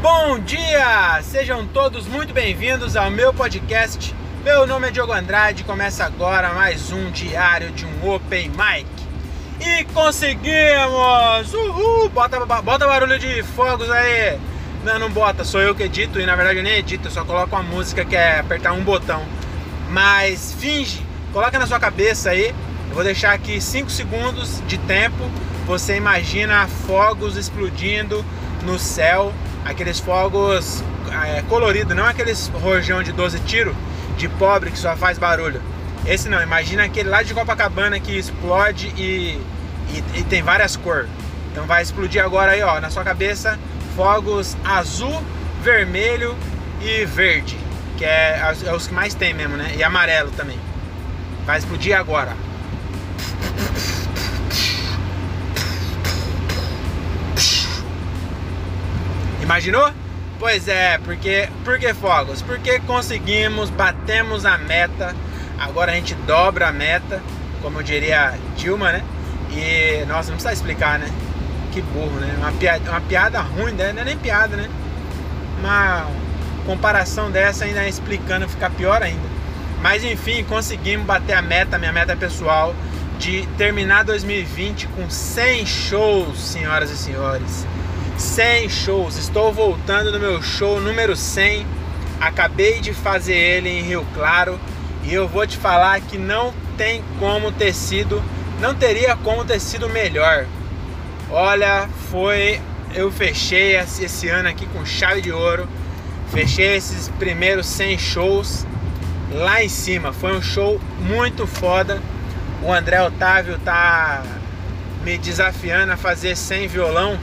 Bom dia! Sejam todos muito bem-vindos ao meu podcast. Meu nome é Diogo Andrade e começa agora mais um diário de um Open Mic. E conseguimos! Uhul! Bota, bota barulho de fogos aí! Não, não bota, sou eu que edito e na verdade eu nem edito, eu só coloco uma música que é apertar um botão. Mas finge, coloca na sua cabeça aí, eu vou deixar aqui 5 segundos de tempo. Você imagina fogos explodindo no céu aqueles fogos é, coloridos, não aqueles rojão de 12 tiros de pobre que só faz barulho. Esse não, imagina aquele lá de Copacabana que explode e, e, e tem várias cores. Então vai explodir agora aí, ó, na sua cabeça, fogos azul, vermelho e verde, que é, é os que mais tem mesmo, né? E amarelo também. Vai explodir agora. Imaginou? Pois é, porque por que fogos? Porque conseguimos, batemos a meta. Agora a gente dobra a meta, como diria Dilma, né? E nossa, não precisa explicar, né? Que burro, né? Uma piada, uma piada ruim, né? Não é nem piada, né? Uma comparação dessa ainda explicando ficar pior ainda. Mas enfim, conseguimos bater a meta, minha meta pessoal, de terminar 2020 com 100 shows, senhoras e senhores. 100 shows. Estou voltando no meu show número 100. Acabei de fazer ele em Rio Claro e eu vou te falar que não tem como ter sido, não teria como ter sido melhor. Olha, foi eu fechei esse ano aqui com chave de ouro. Fechei esses primeiros 100 shows lá em cima. Foi um show muito foda. O André Otávio tá me desafiando a fazer 100 violão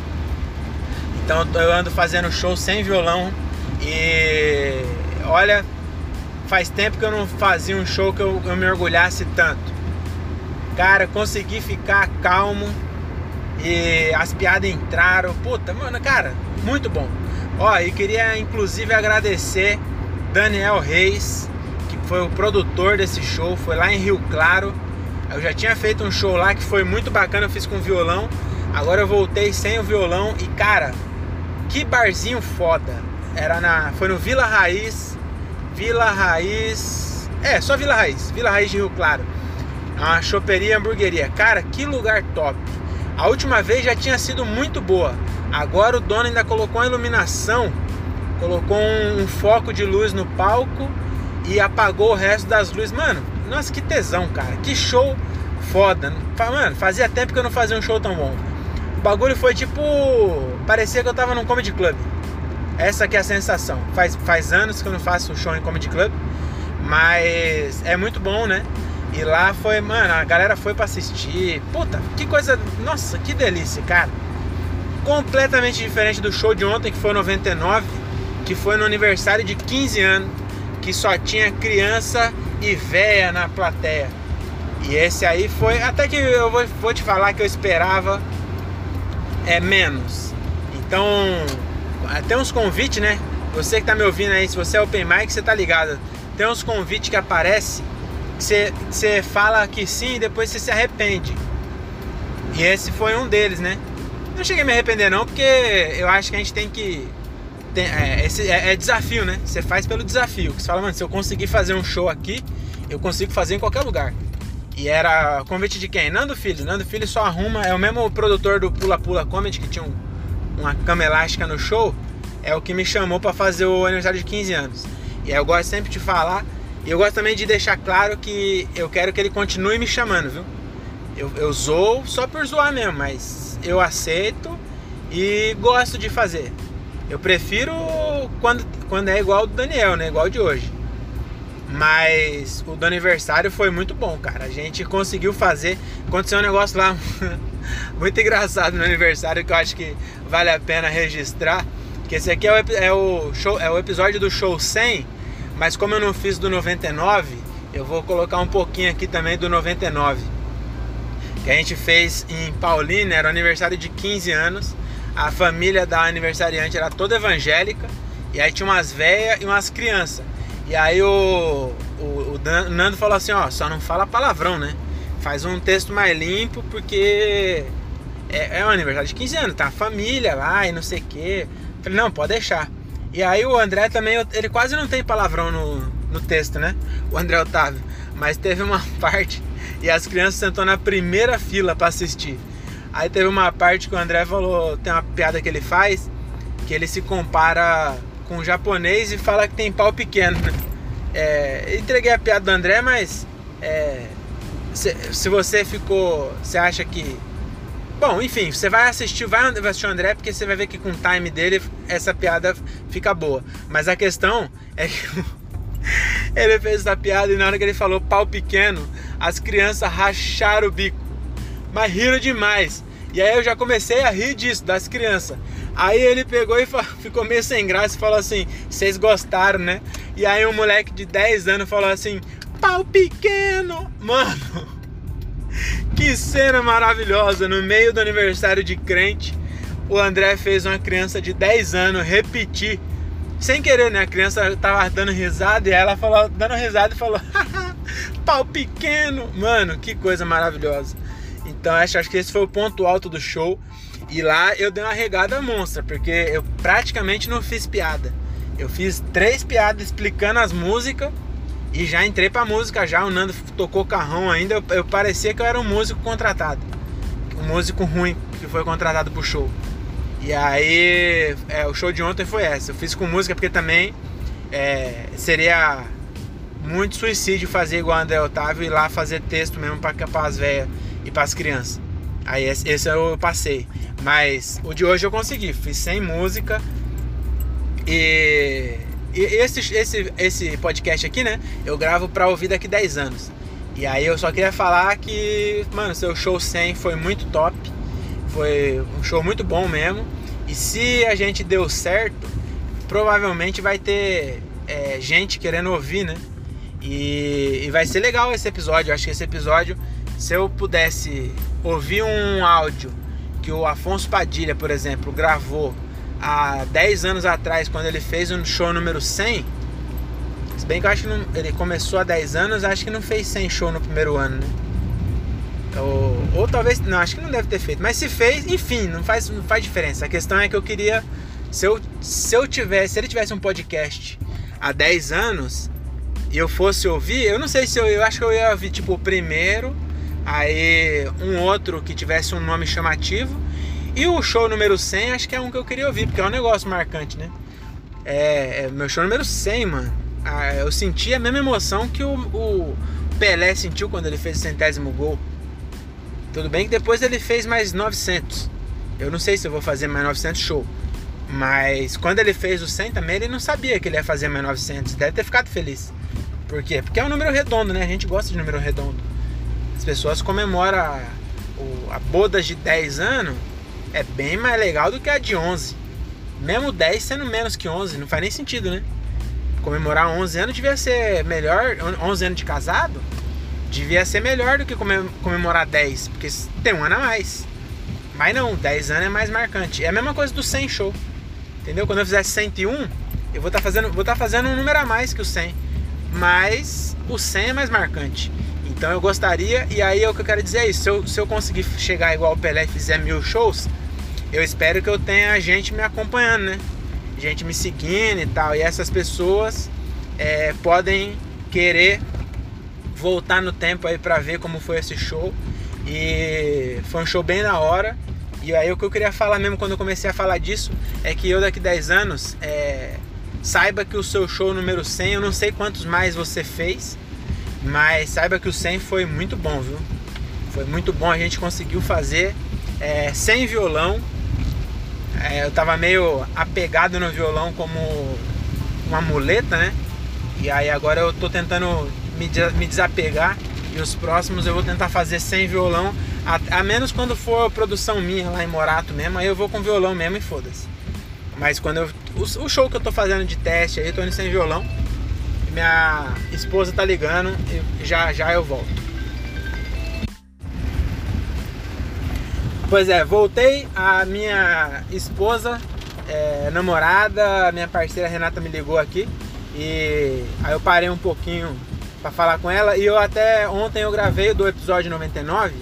então eu ando fazendo show sem violão e olha, faz tempo que eu não fazia um show que eu, eu me orgulhasse tanto. Cara, consegui ficar calmo e as piadas entraram. Puta, mano, cara, muito bom. Ó, e queria inclusive agradecer Daniel Reis, que foi o produtor desse show, foi lá em Rio Claro. Eu já tinha feito um show lá que foi muito bacana, eu fiz com violão. Agora eu voltei sem o violão e cara, que barzinho foda. Era na. Foi no Vila Raiz. Vila Raiz. É, só Vila Raiz. Vila Raiz de Rio Claro. Uma choperia hamburgueria. Cara, que lugar top. A última vez já tinha sido muito boa. Agora o dono ainda colocou a iluminação. Colocou um, um foco de luz no palco e apagou o resto das luzes. Mano, nossa, que tesão, cara. Que show foda. Mano, fazia tempo que eu não fazia um show tão bom bagulho foi tipo. Parecia que eu tava num comedy club. Essa que é a sensação. Faz, faz anos que eu não faço show em comedy club. Mas é muito bom, né? E lá foi, mano, a galera foi para assistir. Puta, que coisa. Nossa, que delícia, cara. Completamente diferente do show de ontem, que foi 99, que foi no aniversário de 15 anos, que só tinha criança e véia na plateia. E esse aí foi. Até que eu vou, vou te falar que eu esperava é menos. Então, tem uns convites, né? Você que tá me ouvindo aí, se você é open mic, você tá ligado. Tem uns convites que aparece que você, você fala que sim e depois você se arrepende. E esse foi um deles, né? Não cheguei a me arrepender não, porque eu acho que a gente tem que. Tem, é, esse, é, é, desafio, né? Você faz pelo desafio. Você fala, mano, se eu conseguir fazer um show aqui, eu consigo fazer em qualquer lugar. E era convite de quem? Nando Filho. Nando Filho só arruma, é o mesmo produtor do Pula Pula Comedy que tinha um, uma cama elástica no show. É o que me chamou para fazer o aniversário de 15 anos. E eu gosto sempre de falar. E eu gosto também de deixar claro que eu quero que ele continue me chamando, viu? Eu, eu zoo só por zoar mesmo, mas eu aceito e gosto de fazer. Eu prefiro quando, quando é igual do Daniel, né? Igual de hoje. Mas o do aniversário foi muito bom, cara. A gente conseguiu fazer. Aconteceu um negócio lá muito engraçado no aniversário que eu acho que vale a pena registrar. Que esse aqui é o, é o, show, é o episódio do show 100, mas como eu não fiz do 99, eu vou colocar um pouquinho aqui também do 99. Que a gente fez em Paulínia, era o aniversário de 15 anos. A família da aniversariante era toda evangélica. E aí tinha umas velhas e umas crianças. E aí o, o, o Nando falou assim, ó, só não fala palavrão, né? Faz um texto mais limpo porque é, é um aniversário de 15 anos, tá família lá e não sei o que. Falei, não, pode deixar. E aí o André também, ele quase não tem palavrão no, no texto, né? O André Otávio. Mas teve uma parte e as crianças sentou na primeira fila para assistir. Aí teve uma parte que o André falou, tem uma piada que ele faz, que ele se compara com japonês e fala que tem pau pequeno. Né? É, entreguei a piada do André, mas é, se, se, você ficou, você acha que Bom, enfim, você vai assistir, vai assistir o André porque você vai ver que com o time dele essa piada fica boa. Mas a questão é que ele fez essa piada e na hora que ele falou pau pequeno, as crianças racharam o bico. Mas riram demais. E aí eu já comecei a rir disso, das crianças. Aí ele pegou e ficou meio sem graça e falou assim: Vocês gostaram, né? E aí um moleque de 10 anos falou assim: Pau pequeno! Mano, que cena maravilhosa! No meio do aniversário de crente, o André fez uma criança de 10 anos repetir, sem querer, né? A criança tava dando risada e ela falou, dando risada e falou: pau pequeno! Mano, que coisa maravilhosa! Então acho, acho que esse foi o ponto alto do show. E lá eu dei uma regada monstra, porque eu praticamente não fiz piada. Eu fiz três piadas explicando as músicas e já entrei pra música já, o Nando tocou carrão ainda, eu, eu parecia que eu era um músico contratado. Um músico ruim que foi contratado pro show. E aí, é, o show de ontem foi essa. Eu fiz com música porque também é, seria muito suicídio fazer igual André Otávio e lá fazer texto mesmo para as velhas e para as crianças. Aí esse, esse eu passei. Mas o de hoje eu consegui. Fiz sem música. E e esse, esse, esse podcast aqui, né? Eu gravo pra ouvir daqui 10 anos. E aí eu só queria falar que, mano, seu show 100 foi muito top. Foi um show muito bom mesmo. E se a gente deu certo, provavelmente vai ter é, gente querendo ouvir, né? E, e vai ser legal esse episódio. Eu acho que esse episódio, se eu pudesse ouvir um áudio que o Afonso Padilha, por exemplo, gravou há 10 anos atrás, quando ele fez o show número 100, se bem que eu acho que não, ele começou há 10 anos, acho que não fez 100 show no primeiro ano, né? Ou, ou talvez, não, acho que não deve ter feito, mas se fez, enfim, não faz, não faz diferença. A questão é que eu queria, se eu, se eu tivesse, se ele tivesse um podcast há 10 anos e eu fosse ouvir, eu não sei se eu, eu acho que eu ia ouvir tipo o primeiro, aí um outro que tivesse um nome chamativo e o show número 100 acho que é um que eu queria ouvir, porque é um negócio marcante, né? É, é meu show número 100, mano. Ah, eu senti a mesma emoção que o, o, Pelé sentiu quando ele fez o centésimo gol. Tudo bem que depois ele fez mais 900. Eu não sei se eu vou fazer mais 900 show. Mas quando ele fez o 100 também, ele não sabia que ele ia fazer mais 900. Deve ter ficado feliz. Por quê? Porque é um número redondo, né? A gente gosta de número redondo. As pessoas comemoram a, a bodas de 10 anos é bem mais legal do que a de 11. Mesmo 10 sendo menos que 11, não faz nem sentido, né? Comemorar 11 anos devia ser melhor, 11 anos de casado, devia ser melhor do que comemorar 10, porque tem um ano a mais. Mas não, 10 anos é mais marcante. É a mesma coisa do 100 show. Entendeu? Quando eu fizer 101, eu vou estar tá fazendo, tá fazendo um número a mais que o 100. Mas o 100 é mais marcante. Então eu gostaria, e aí é o que eu quero dizer é isso: se eu, se eu conseguir chegar igual o Pelé e fizer mil shows, eu espero que eu tenha gente me acompanhando, né? Gente me seguindo e tal. E essas pessoas é, podem querer voltar no tempo aí para ver como foi esse show. E foi um show bem da hora. E aí o que eu queria falar mesmo quando eu comecei a falar disso é que eu daqui 10 anos é, saiba que o seu show número 100, eu não sei quantos mais você fez, mas saiba que o 100 foi muito bom, viu? Foi muito bom, a gente conseguiu fazer é, sem violão, é, eu tava meio apegado no violão como uma muleta, né? E aí agora eu tô tentando me, me desapegar e os próximos eu vou tentar fazer sem violão, a, a, menos quando for produção minha lá em Morato mesmo, aí eu vou com violão mesmo e foda-se. Mas quando eu. O, o, show que eu tô fazendo de teste aí, eu tô indo sem violão. Minha esposa tá ligando e já já eu volto. Pois é, voltei. A minha esposa, é, namorada, minha parceira Renata me ligou aqui. E aí eu parei um pouquinho para falar com ela. E eu até ontem eu gravei do episódio 99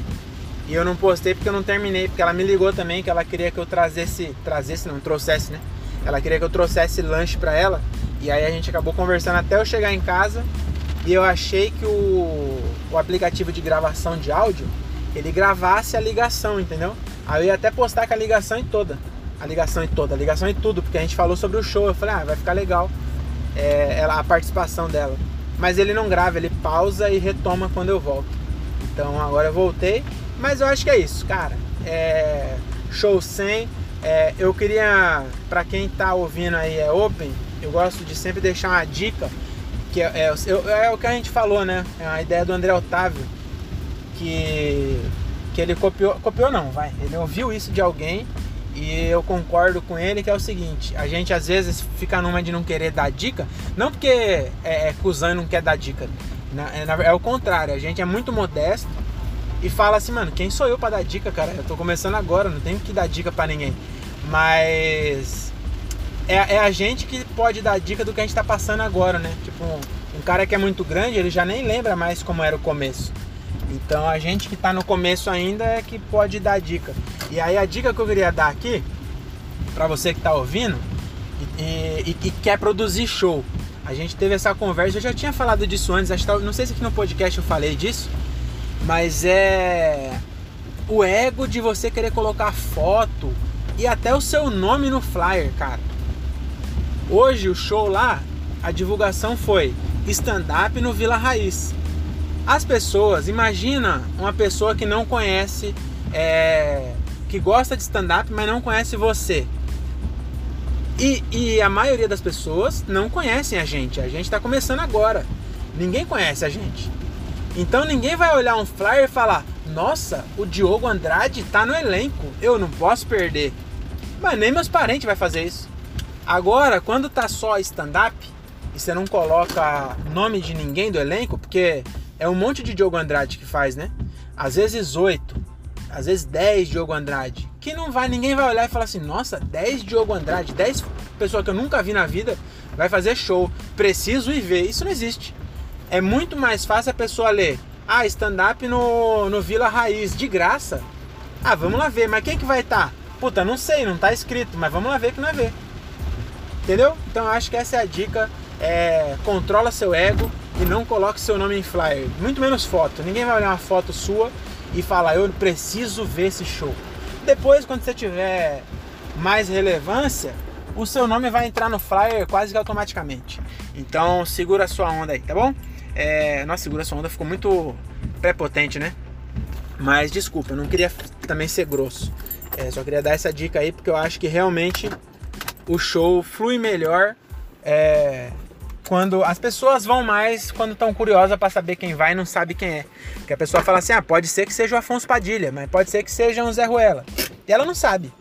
e eu não postei porque eu não terminei. Porque ela me ligou também que ela queria que eu trazesse, trazesse, não, trouxesse, né? Ela queria que eu trouxesse lanche para ela. E aí a gente acabou conversando até eu chegar em casa. E eu achei que o, o aplicativo de gravação de áudio ele gravasse a ligação, entendeu? Aí eu ia até postar com a ligação em toda. A ligação em toda, a ligação em tudo, porque a gente falou sobre o show. Eu falei, ah, vai ficar legal é, ela, a participação dela. Mas ele não grava, ele pausa e retoma quando eu volto. Então agora eu voltei. Mas eu acho que é isso, cara. É, show 100. É, eu queria, para quem tá ouvindo aí é Open, eu gosto de sempre deixar uma dica, que é, é, é, o que a gente falou, né? É a ideia do André Otávio, que, que ele copiou, copiou não, vai, ele ouviu isso de alguém e eu concordo com ele que é o seguinte, a gente às vezes fica numa de não querer dar dica, não porque é, é cuzão e não quer dar dica, é, é o contrário, a gente é muito modesto e fala assim, mano, quem sou eu para dar dica, cara? Eu tô começando agora, não tenho que dar dica para ninguém. Mas é, é, a gente que pode dar dica do que a gente tá passando agora, né? Tipo, um, um, cara que é muito grande, ele já nem lembra mais como era o começo. Então a gente que tá no começo ainda é que pode dar dica. E aí a dica que eu queria dar aqui, para você que tá ouvindo e, e, e, quer produzir show. A gente teve essa conversa, eu já tinha falado disso antes, acho que, não sei se aqui no podcast eu falei disso, mas é o ego de você querer colocar foto e até o seu nome no flyer, cara. Hoje o show lá, a divulgação foi stand-up no Vila Raiz. As pessoas, imagina uma pessoa que não conhece, é, que gosta de stand-up, mas não conhece você. E, e, a maioria das pessoas não conhecem a gente. A gente está começando agora. Ninguém conhece a gente. Então ninguém vai olhar um flyer e falar: Nossa, o Diogo Andrade tá no elenco, eu não posso perder. Mas nem meus parentes vai fazer isso. Agora, quando tá só stand-up e você não coloca nome de ninguém do elenco, porque é um monte de Diogo Andrade que faz, né? Às vezes oito, às vezes dez Diogo Andrade. Que não vai, ninguém vai olhar e falar assim: Nossa, dez Diogo Andrade, dez pessoas que eu nunca vi na vida vai fazer show. Preciso ir ver. Isso não existe é muito mais fácil a pessoa ler, ah, stand-up no, no Vila Raiz, de graça. Ah, vamos lá ver, mas quem que vai estar? Tá? Puta, não sei, não tá escrito, mas vamos lá ver que não é ver. Entendeu? Então acho que essa é a dica. É, controla seu ego e não coloque seu nome em flyer. Muito menos foto. Ninguém vai olhar uma foto sua e falar, eu preciso ver esse show. Depois, quando você tiver mais relevância, o seu nome vai entrar no flyer quase que automaticamente. Então segura a sua onda aí, tá bom? É, nossa, segura sua onda ficou muito prepotente, né? Mas desculpa, eu não queria também ser grosso. É, só queria dar essa dica aí porque eu acho que realmente o show flui melhor é, quando as pessoas vão mais quando estão curiosas para saber quem vai e não sabe quem é. Porque a pessoa fala assim: ah, pode ser que seja o Afonso Padilha, mas pode ser que seja um Zé Ruela. E ela não sabe.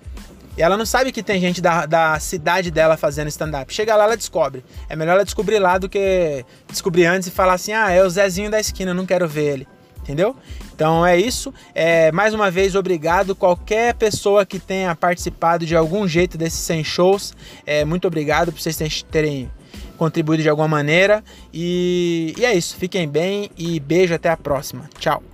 E ela não sabe que tem gente da, da cidade dela fazendo stand-up. Chega lá, ela descobre. É melhor ela descobrir lá do que descobrir antes e falar assim: ah, é o Zezinho da esquina, não quero ver ele. Entendeu? Então é isso. É, mais uma vez, obrigado. Qualquer pessoa que tenha participado de algum jeito desses 100 shows, é, muito obrigado por vocês terem contribuído de alguma maneira. E, e é isso. Fiquem bem e beijo até a próxima. Tchau.